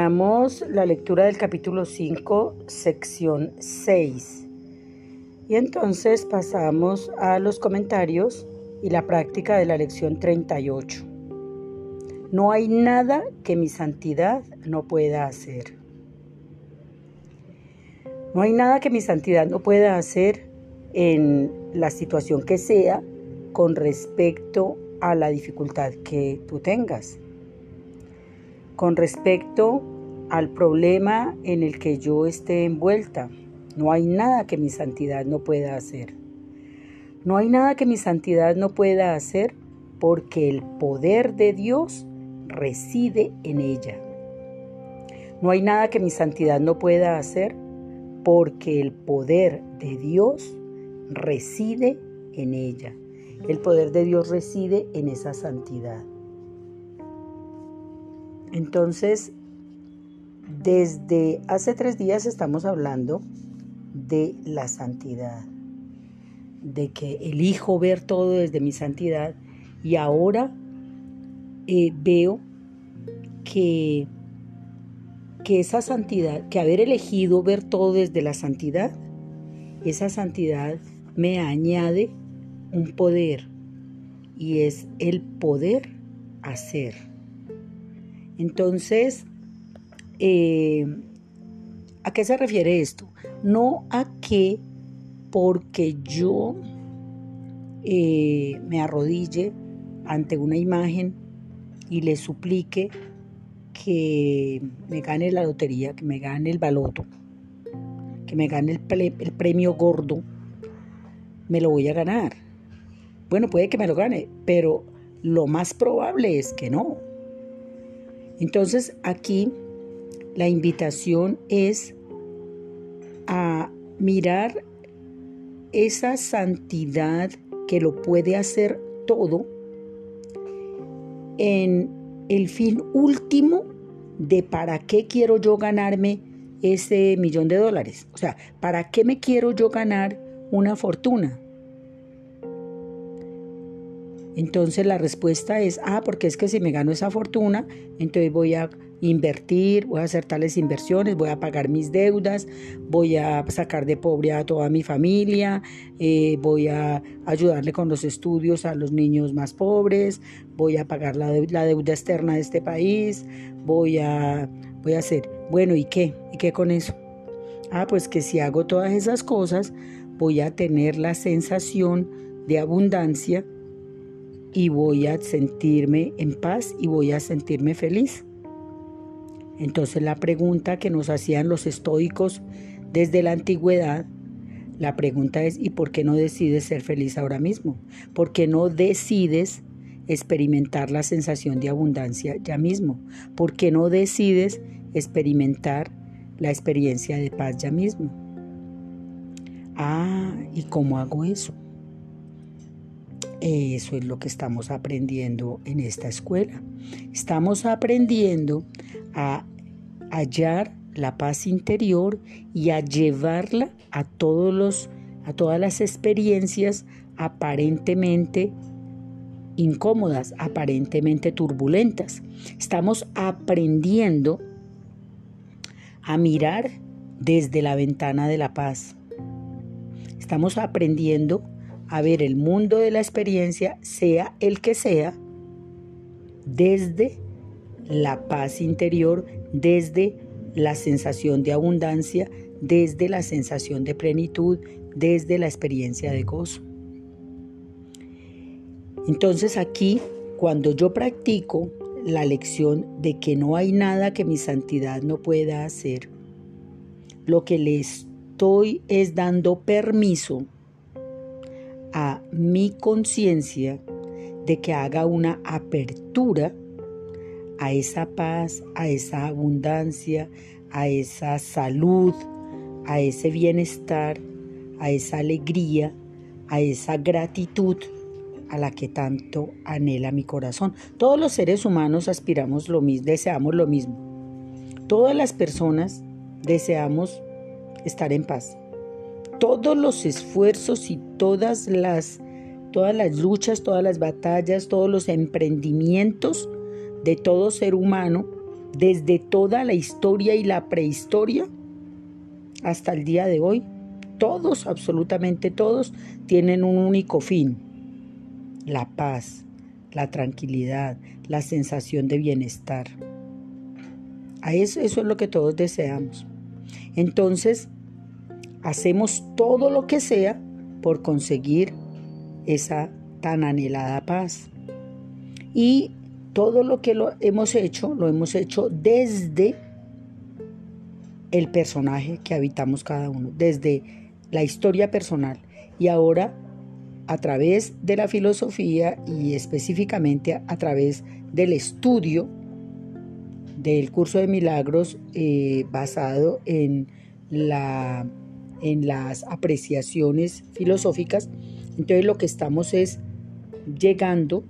La lectura del capítulo 5, sección 6. Y entonces pasamos a los comentarios y la práctica de la lección 38. No hay nada que mi santidad no pueda hacer. No hay nada que mi santidad no pueda hacer en la situación que sea con respecto a la dificultad que tú tengas con respecto al problema en el que yo esté envuelta. No hay nada que mi santidad no pueda hacer. No hay nada que mi santidad no pueda hacer porque el poder de Dios reside en ella. No hay nada que mi santidad no pueda hacer porque el poder de Dios reside en ella. El poder de Dios reside en esa santidad. Entonces, desde hace tres días estamos hablando de la santidad, de que elijo ver todo desde mi santidad y ahora eh, veo que, que esa santidad, que haber elegido ver todo desde la santidad, esa santidad me añade un poder y es el poder hacer. Entonces, eh, ¿a qué se refiere esto? No a que porque yo eh, me arrodille ante una imagen y le suplique que me gane la lotería, que me gane el baloto, que me gane el, el premio gordo, me lo voy a ganar. Bueno, puede que me lo gane, pero lo más probable es que no. Entonces aquí la invitación es a mirar esa santidad que lo puede hacer todo en el fin último de para qué quiero yo ganarme ese millón de dólares. O sea, ¿para qué me quiero yo ganar una fortuna? Entonces la respuesta es, ah, porque es que si me gano esa fortuna, entonces voy a invertir, voy a hacer tales inversiones, voy a pagar mis deudas, voy a sacar de pobre a toda mi familia, eh, voy a ayudarle con los estudios a los niños más pobres, voy a pagar la, la deuda externa de este país, voy a, voy a hacer, bueno, ¿y qué? ¿Y qué con eso? Ah, pues que si hago todas esas cosas, voy a tener la sensación de abundancia y voy a sentirme en paz y voy a sentirme feliz. Entonces la pregunta que nos hacían los estoicos desde la antigüedad, la pregunta es, ¿y por qué no decides ser feliz ahora mismo? ¿Por qué no decides experimentar la sensación de abundancia ya mismo? ¿Por qué no decides experimentar la experiencia de paz ya mismo? Ah, ¿y cómo hago eso? Eso es lo que estamos aprendiendo en esta escuela. Estamos aprendiendo a hallar la paz interior y a llevarla a todos los a todas las experiencias aparentemente incómodas, aparentemente turbulentas. Estamos aprendiendo a mirar desde la ventana de la paz. Estamos aprendiendo a ver el mundo de la experiencia, sea el que sea, desde la paz interior, desde la sensación de abundancia, desde la sensación de plenitud, desde la experiencia de gozo. Entonces aquí, cuando yo practico la lección de que no hay nada que mi santidad no pueda hacer, lo que le estoy es dando permiso a mi conciencia de que haga una apertura a esa paz, a esa abundancia, a esa salud, a ese bienestar, a esa alegría, a esa gratitud a la que tanto anhela mi corazón. Todos los seres humanos aspiramos lo mismo, deseamos lo mismo. Todas las personas deseamos estar en paz todos los esfuerzos y todas las, todas las luchas, todas las batallas, todos los emprendimientos de todo ser humano desde toda la historia y la prehistoria hasta el día de hoy, todos, absolutamente todos, tienen un único fin, la paz, la tranquilidad, la sensación de bienestar. A eso, eso es lo que todos deseamos. Entonces, hacemos todo lo que sea por conseguir esa tan anhelada paz. Y todo lo que lo hemos hecho, lo hemos hecho desde el personaje que habitamos cada uno, desde la historia personal. Y ahora, a través de la filosofía y específicamente a, través del estudio del curso de milagros eh, basado en, la, en las apreciaciones filosóficas, entonces lo que estamos es llegando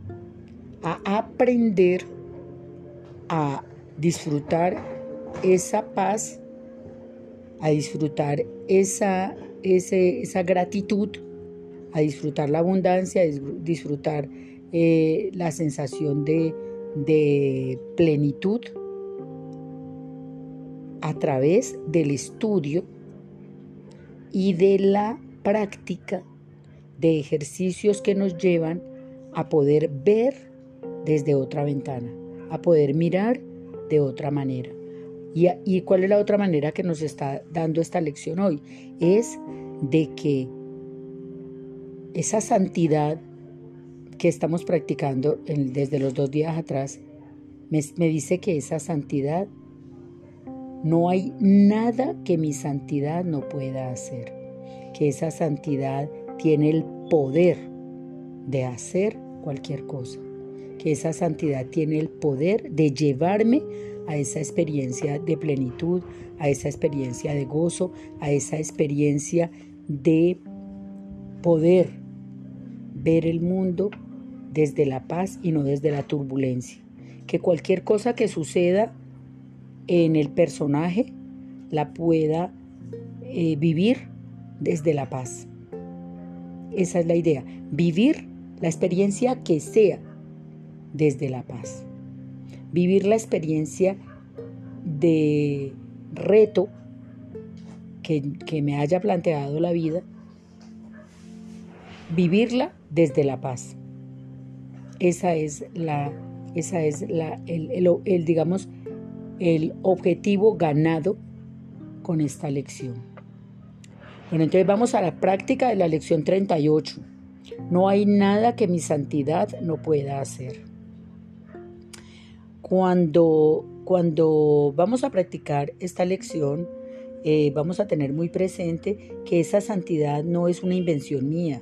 a aprender a disfrutar esa paz, a disfrutar esa, esa gratitud, a disfrutar la abundancia, a disfrutar eh, la sensación de, de plenitud a través del estudio y de la práctica de ejercicios que nos llevan a poder ver desde otra ventana, a poder mirar de otra manera. ¿Y, ¿Y, cuál es la otra manera que nos está dando esta lección hoy? Es de que esa santidad que estamos practicando desde los dos días atrás, me dice que esa santidad, no hay nada que mi santidad no pueda hacer, que esa santidad tiene el poder de hacer cualquier cosa que esa santidad tiene el poder de llevarme a esa experiencia de plenitud, a esa experiencia de gozo, a esa experiencia de poder ver el mundo desde la paz y no desde la turbulencia. Que cualquier cosa que suceda en el personaje la pueda eh, vivir desde la paz. Esa es la idea, vivir la experiencia que sea desde la paz. Vivir la experiencia de reto que, me haya planteado la vida, vivirla desde la paz. Esa es la, esa es la, el, digamos, el objetivo ganado con esta lección. Bueno, entonces vamos a la práctica de la lección 38. No hay nada que mi santidad no pueda hacer. Cuando, cuando vamos a practicar esta lección, eh, vamos a tener muy presente que esa santidad no es una invención mía,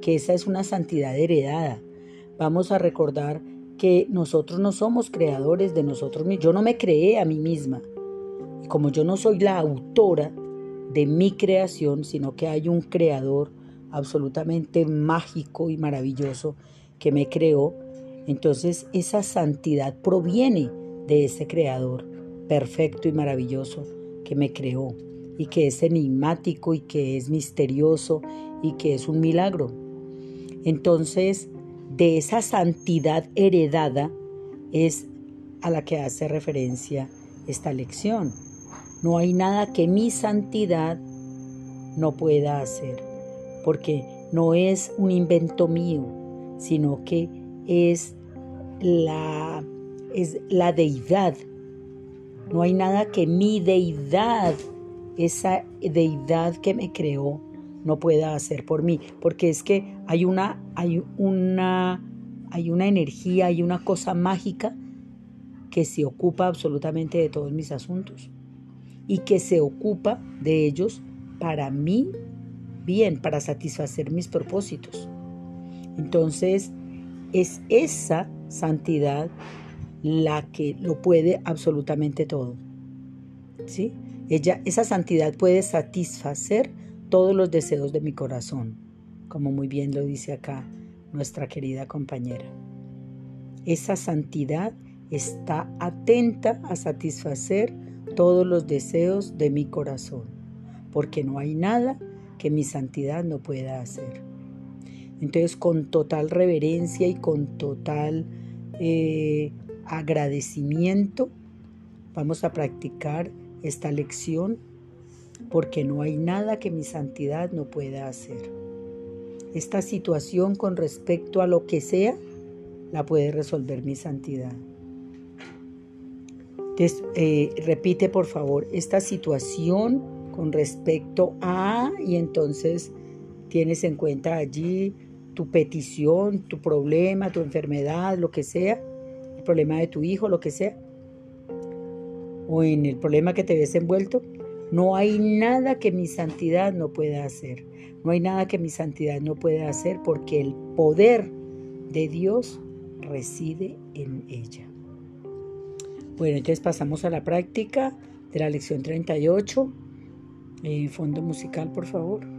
que esa es una santidad heredada. Vamos a recordar que nosotros no somos creadores de nosotros mismos. Yo no me creé a mí misma. Como yo no soy la autora de mi creación, sino que hay un creador absolutamente mágico y maravilloso que me creó, entonces esa santidad proviene de ese creador perfecto y maravilloso que me creó y que es enigmático y que es misterioso y que es un milagro. Entonces, de esa santidad heredada es a la que hace referencia esta lección. No hay nada que mi santidad no pueda hacer, porque no es un invento mío, sino que es la, es la deidad. No hay nada que mi deidad, esa deidad que me creó, no pueda hacer por mí. Porque es que hay una, hay una, hay una energía, hay una cosa mágica que se ocupa absolutamente de todos mis asuntos y que se ocupa de ellos para mí bien, para satisfacer mis propósitos. Entonces, es esa santidad la que lo puede absolutamente todo. ¿Sí? Ella, esa santidad puede satisfacer todos los deseos de mi corazón, como muy bien lo dice acá nuestra querida compañera. Esa santidad está atenta a satisfacer todos los deseos de mi corazón, porque no hay nada que mi santidad no pueda hacer. Entonces, con total reverencia y con total eh, agradecimiento, Vamos a practicar esta lección porque no hay nada que mi santidad no pueda hacer. Esta situación con respecto a lo que sea, la puede resolver mi santidad. Eh, repite por favor esta situación con respecto a y entonces tienes en cuenta allí tu petición, tu problema, tu enfermedad, lo que sea, el problema de tu hijo, lo que sea, o en el problema que te ves envuelto, no hay nada que mi santidad no pueda hacer. No hay nada que mi santidad no pueda hacer porque el poder de Dios reside en ella. Bueno, entonces pasamos a la práctica de la lección 38. Eh, fondo musical, por favor.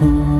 Oh.